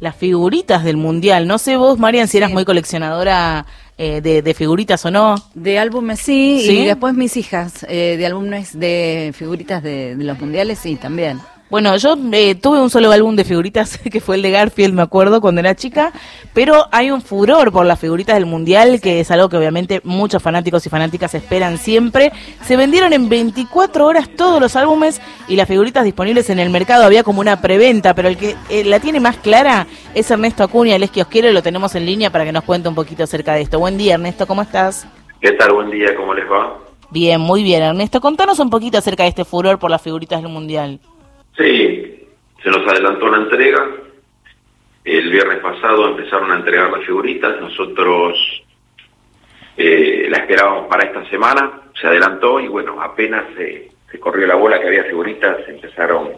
las figuritas del mundial. No sé vos, Marian, si eras muy coleccionadora eh, de, figuritas o no. De álbumes sí, y después mis hijas, eh, de álbumes de figuritas de, de los mundiales sí, también. Bueno, yo eh, tuve un solo álbum de figuritas que fue el de Garfield, me acuerdo, cuando era chica, pero hay un furor por las figuritas del Mundial, que es algo que obviamente muchos fanáticos y fanáticas esperan siempre. Se vendieron en 24 horas todos los álbumes y las figuritas disponibles en el mercado. Había como una preventa, pero el que eh, la tiene más clara es Ernesto Acuña, el es quiero y lo tenemos en línea para que nos cuente un poquito acerca de esto. Buen día, Ernesto, ¿cómo estás? ¿Qué tal? Buen día, ¿cómo les va? Bien, muy bien, Ernesto. Contanos un poquito acerca de este furor por las figuritas del Mundial. Sí, se nos adelantó la entrega. El viernes pasado empezaron a entregar las figuritas. Nosotros eh, la esperábamos para esta semana. Se adelantó y bueno, apenas se, corrió la bola que había figuritas, empezaron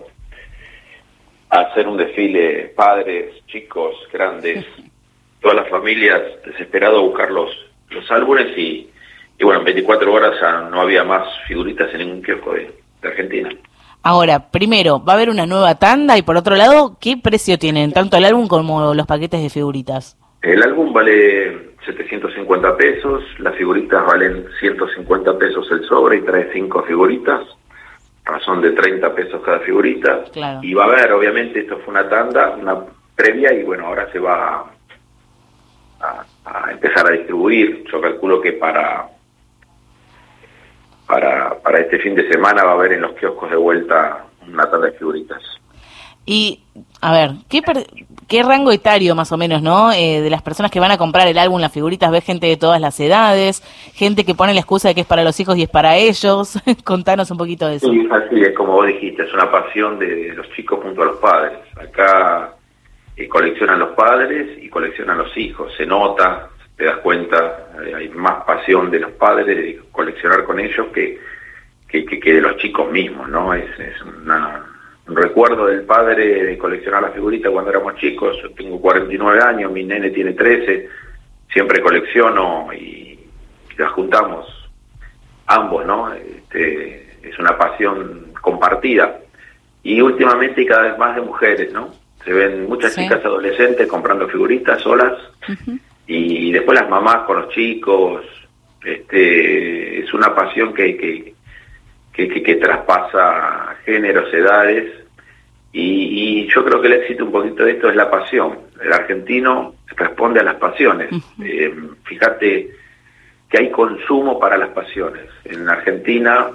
a hacer un desfile padres, chicos, grandes, todas las familias desesperadas a buscar los, los álbumes y, y bueno, en 24 horas ya no había más figuritas en ningún kiosco de Argentina. Ahora, primero, va a haber una nueva tanda y por otro lado, ¿qué precio tienen tanto el álbum como los paquetes de figuritas? El álbum vale 750 pesos, las figuritas valen 150 pesos el sobre y trae cinco figuritas, razón de 30 pesos cada figurita. Y va a haber, obviamente, esto fue una tanda, una previa y bueno, ahora se va a empezar a distribuir. Yo calculo que para para, para este fin de semana va a haber en los kioscos de vuelta una tanda de figuritas. Y, a ver, ¿qué, qué rango etario más o menos, no? Eh, de las personas que van a comprar el álbum, las figuritas, ves gente de todas las edades, gente que pone la excusa de que es para los hijos y es para ellos. Contanos un poquito de eso. Sí, así es, como vos dijiste, es una pasión de los chicos junto a los padres. Acá eh, coleccionan los padres y coleccionan los hijos. Se nota, te das cuenta, eh, hay más pasión de los padres de coleccionar con ellos que, que, que, de los chicos mismos, ¿no? Es, es un recuerdo del padre de coleccionar las figuritas cuando éramos chicos, yo tengo 49 años, mi nene tiene 13, siempre colecciono y, las juntamos ambos, ¿no? Este, es una pasión compartida. Y últimamente cada vez más de mujeres, ¿no? Se ven muchas chicas adolescentes comprando figuritas solas y después las mamás con los chicos, este, es una pasión que, que, que, que, traspasa géneros, edades, y, yo creo que el éxito un poquito de esto es la pasión. El argentino responde a las pasiones. Eh, fíjate que hay consumo para las pasiones. En Argentina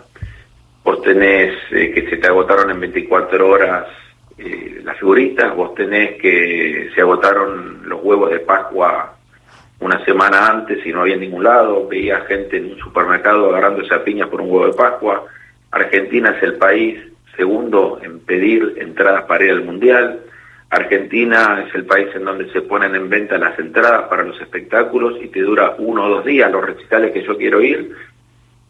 vos tenés eh, que se te agotaron en 24 horas eh, las figuritas, vos tenés que se agotaron los huevos de Pascua una semana antes y no había en ningún lado, veía gente en un supermercado agarrándose a piñas por un huevo de Pascua. Argentina es el país segundo en pedir entradas para ir al Mundial. Argentina es el país en donde se ponen en venta las entradas para los espectáculos y te dura uno o dos días los recitales que yo quiero ir.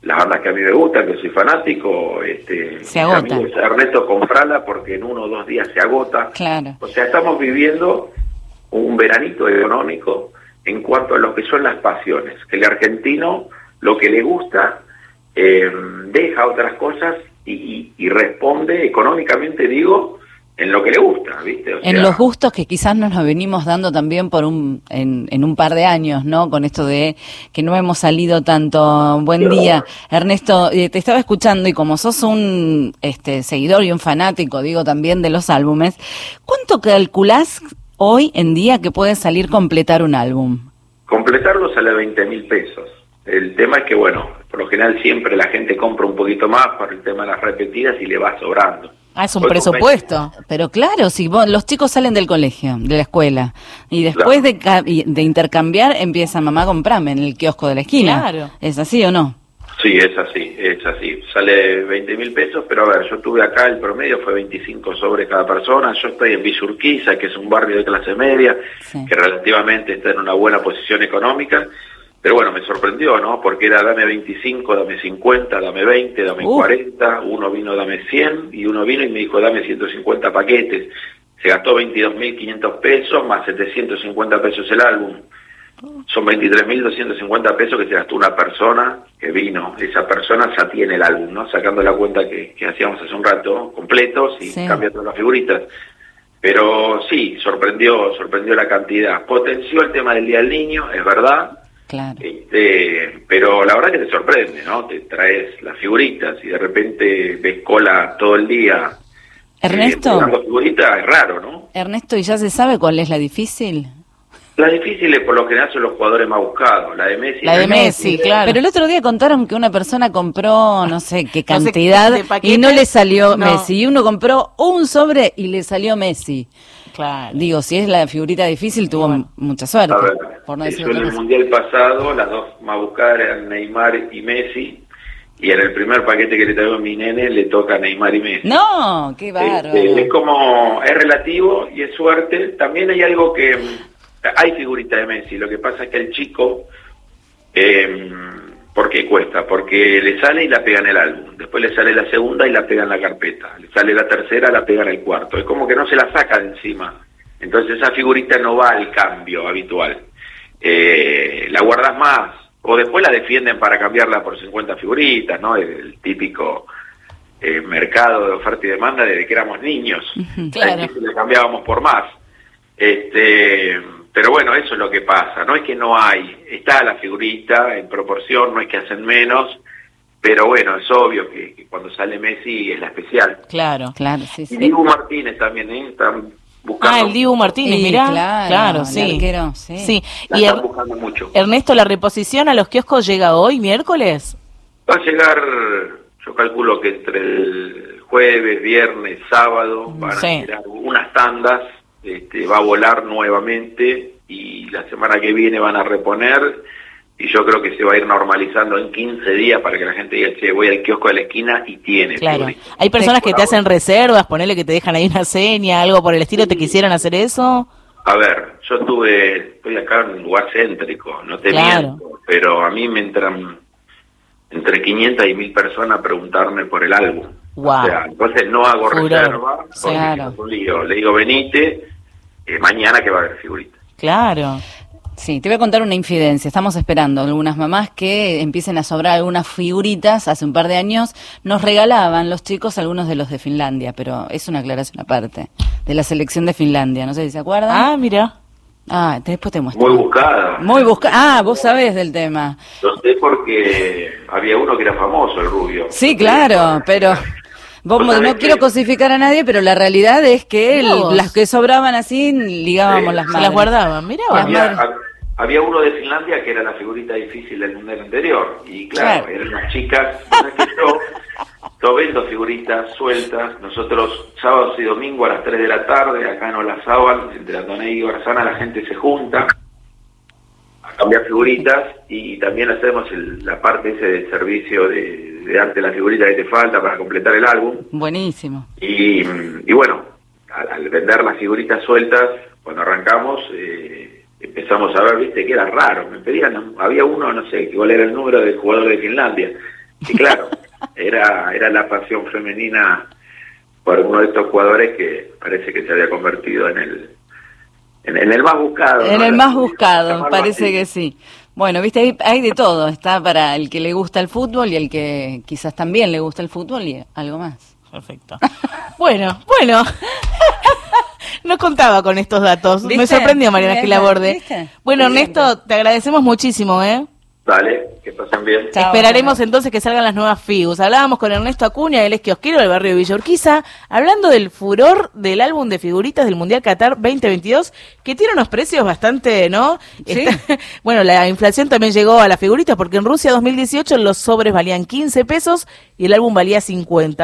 Las bandas que a mí me gustan, que soy fanático, este, se agota. Ernesto, comprala porque en uno o dos días se agota. Claro. O sea, estamos viviendo un veranito económico en cuanto a lo que son las pasiones, que el argentino lo que le gusta eh, deja otras cosas y, responde económicamente, digo, en lo que le gusta, ¿viste? en los gustos que quizás nos venimos dando también por un, en, un par de años, ¿no? Con esto de que no hemos salido tanto. Buen día, Ernesto, eh, te estaba escuchando y como sos un este, seguidor y un fanático, digo, también de los álbumes, ¿cuánto calculás hoy en día que puede salir completar un álbum? Completarlo sale a 20 mil pesos. El tema es que, bueno, por lo general siempre la gente compra un poquito más por el tema de las repetidas y le va sobrando. Ah, es un presupuesto. Pero claro, si los chicos salen del colegio, de la escuela, y después de, de intercambiar empieza mamá a comprarme en el kiosco de la esquina. Claro. ¿Es así o no? Sí, es así, es así. Sale 20 mil pesos, pero a ver, yo tuve acá, el promedio fue 25 sobre cada persona. Yo estoy en Visurquiza, que es un barrio de clase media, que relativamente está en una buena posición económica. Pero bueno, me sorprendió, ¿no? Porque era dame 25, dame 50, dame 20, dame 40. Uno vino, dame 100, y uno vino y me dijo, dame 150 paquetes. Se gastó 22.500 pesos, más 750 pesos el álbum son 23.250 pesos que se gastó una persona que vino. Esa persona ya tiene el álbum, ¿no? Sacando la cuenta que, hacíamos hace un rato, completos y cambia todas las figuritas. Pero sí, sorprendió, sorprendió la cantidad. Potenció el tema del Día del Niño, es verdad. Claro. Este, pero la verdad que te sorprende, ¿no? Te traes las figuritas y de repente ves cola todo el día. Ernesto. Eh, figuritas es raro, ¿no? Ernesto, ¿y ya se sabe cuál es la difícil? Las difíciles por lo general son los jugadores más buscados, la de Messi. La de Messi, claro. Pero el otro día contaron que una persona compró no sé qué No sé, cantidad paquetes. y no le salió No. Messi. Y uno compró un sobre y le salió Messi. Claro. Digo, si es la figurita difícil, tuvo Bueno. mucha suerte. A ver, por no eso decir en el. Mundial pasado, las dos más buscadas eran Neymar y Messi, y en el primer paquete que le traigo a mi nene le toca a Neymar y Messi. No, qué bárbaro. Este, es como, es relativo y es suerte. También hay algo que, hay figurita de Messi, lo que pasa es que el chico, eh, ¿por qué cuesta? Porque le sale y la pega en el álbum, después le sale la segunda y la pega en la carpeta, le sale la tercera, la pega en el cuarto, es como que no se la saca de encima. Entonces esa figurita no va al cambio habitual. Eh, la guardas más, o después la defienden para cambiarla por 50 figuritas, ¿no? El, el típico eh, mercado de oferta y demanda desde que éramos niños. Claro. Le cambiábamos por más. Este, pero bueno, eso es lo que pasa. No es que no hay, está la figurita en proporción, no es que hacen menos, pero bueno, es obvio que, que cuando sale Messi es la especial. Claro. Claro, sí, Y sí. Dibu Martínez también, ¿eh? Están buscando. Ah, el Dibu Martínez, Sí, mirá. claro, Claro, el sí. arquero, sí. Sí. La Y están Er- buscando mucho. Ernesto, ¿la reposición a los kioscos llega hoy, miércoles? Va a llegar, yo calculo que entre el jueves, viernes, sábado, van Sí. a tirar unas tandas, este, va a volar nuevamente y la semana que viene van a reponer y yo creo que se va a ir normalizando en 15 días para que la gente diga, che, voy al kiosco de la esquina y tiene. Claro. Hay personas que te hacen reservas, ponele que te dejan ahí una seña, algo por el estilo, ¿te quisieran hacer eso? A ver, yo estuve, estoy acá en un lugar céntrico, no te Claro. miento, pero a mí me entran entre 500 y 1000 personas a preguntarme por el álbum. O sea, entonces no hago Furor. reserva, porque Claro. es un lío. Le digo, venite, eh, mañana que va a haber figuritas. Claro. Sí, te voy a contar una infidencia. Estamos esperando algunas mamás que empiecen a sobrar algunas figuritas. Hace un par de años nos regalaban los chicos algunos de los de Finlandia, pero es una aclaración aparte. De la selección de Finlandia, no sé si se acuerdan. Ah, mira. Ah, después te muestro. Muy buscada. Muy busca. Ah, vos sabés del tema. Lo sé porque había uno que era famoso, el rubio. Sí, claro, pero vos no quiero que- cosificar a nadie, pero la realidad es que el- las que sobraban así ligábamos Sí, las madres. las guardaban, Había, había uno de Finlandia que era la figurita difícil del mundial anterior. Y claro, Claro. eran unas chicas. ¿sabes que yo, vendo figuritas sueltas. Nosotros, sábados y domingos a las 3 de la tarde, acá en Olazábal, entre Antonio y Garzana, la gente se junta a cambiar figuritas y también hacemos el- la parte ese del servicio de, de darte la figurita que te falta para completar el álbum. Buenísimo. Y, y bueno, al, al vender las figuritas sueltas, cuando arrancamos, eh, empezamos a ver, viste, que era raro. Me pedían, había uno, no sé, cuál era el número del jugador de Finlandia. Y claro, era, era la pasión femenina por uno de estos jugadores que parece que se había convertido en el, en, en el más buscado. En ¿no? el más buscado, parece así. que sí. Bueno, viste, hay, hay de todo. Está para el que le gusta el fútbol y el que quizás también le gusta el fútbol y algo más. Perfecto. Bueno, bueno. No contaba con estos datos. Me sorprendió Mariana Gil Borde. ¿Viste? Bueno, Muy bien. Ernesto, te agradecemos muchísimo, ¿eh? Dale, que pasen bien. Chao, Esperaremos entonces que salgan las nuevas FIUs. Hablábamos con Ernesto Acuña, él es kiosquero del barrio de Villa Urquiza, hablando del furor del álbum de figuritas del Mundial Qatar 2022, que tiene unos precios bastante, ¿no? Sí. Está- bueno, la inflación también llegó a las figuritas, porque en Rusia 2018 los sobres valían 15 pesos y el álbum valía 50.